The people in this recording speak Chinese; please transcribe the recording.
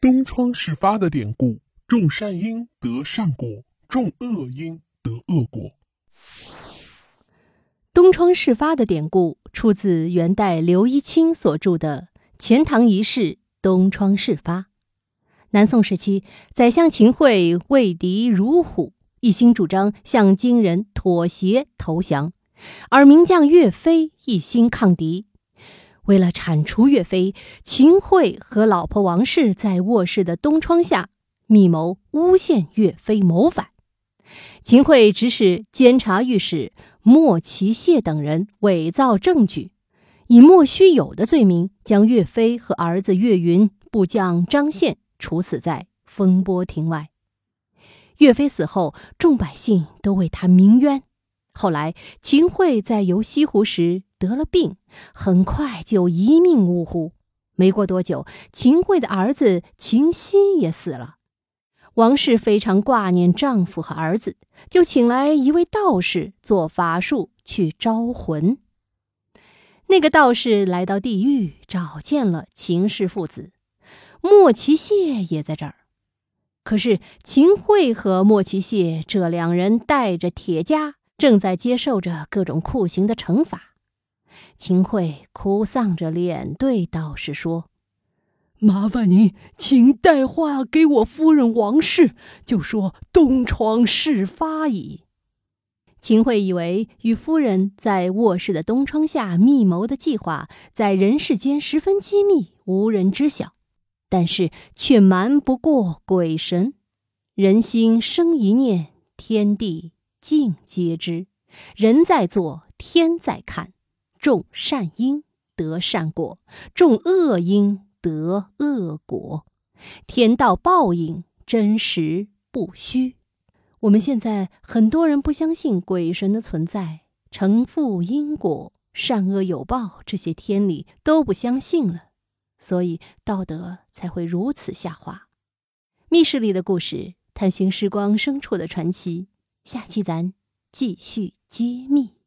东窗事发的典故：种善因得善果，种恶因得恶果。东窗事发的典故出自元代刘一清所著的《钱塘遗事东窗事发》。南宋时期，宰相秦桧畏敌如虎，一心主张向金人妥协投降，而名将岳飞一心抗敌。为了铲除岳飞，秦桧和老婆王氏在卧室的东窗下密谋诬陷岳飞谋反。秦桧指使监察御史莫其谢等人伪造证据，以莫须有的罪名将岳飞和儿子岳云、部将张宪处死在风波亭外。岳飞死后，众百姓都为他鸣冤。后来，秦桧在游西湖时得了病，很快就一命呜呼。没过多久，秦桧的儿子秦熙也死了。王氏非常挂念丈夫和儿子，就请来一位道士做法术去招魂。那个道士来到地狱，找见了秦氏父子，莫奇谢也在这儿。可是秦桧和莫奇谢这两人带着铁枷。正在接受着各种酷刑的惩罚，秦桧哭丧着脸对道士说：“麻烦您，请带话给我夫人王氏，就说东窗事发矣。”秦桧以为与夫人在卧室的东窗下密谋的计划，在人世间十分机密，无人知晓，但是却瞒不过鬼神。人心生一念，天地。尽皆知，人在做，天在看。种善因得善果，种恶因得恶果。天道报应，真实不虚。我们现在很多人不相信鬼神的存在，承负因果、善恶有报这些天理都不相信了，所以道德才会如此下滑。密室里的故事，探寻时光深处的传奇。下期咱继续揭秘。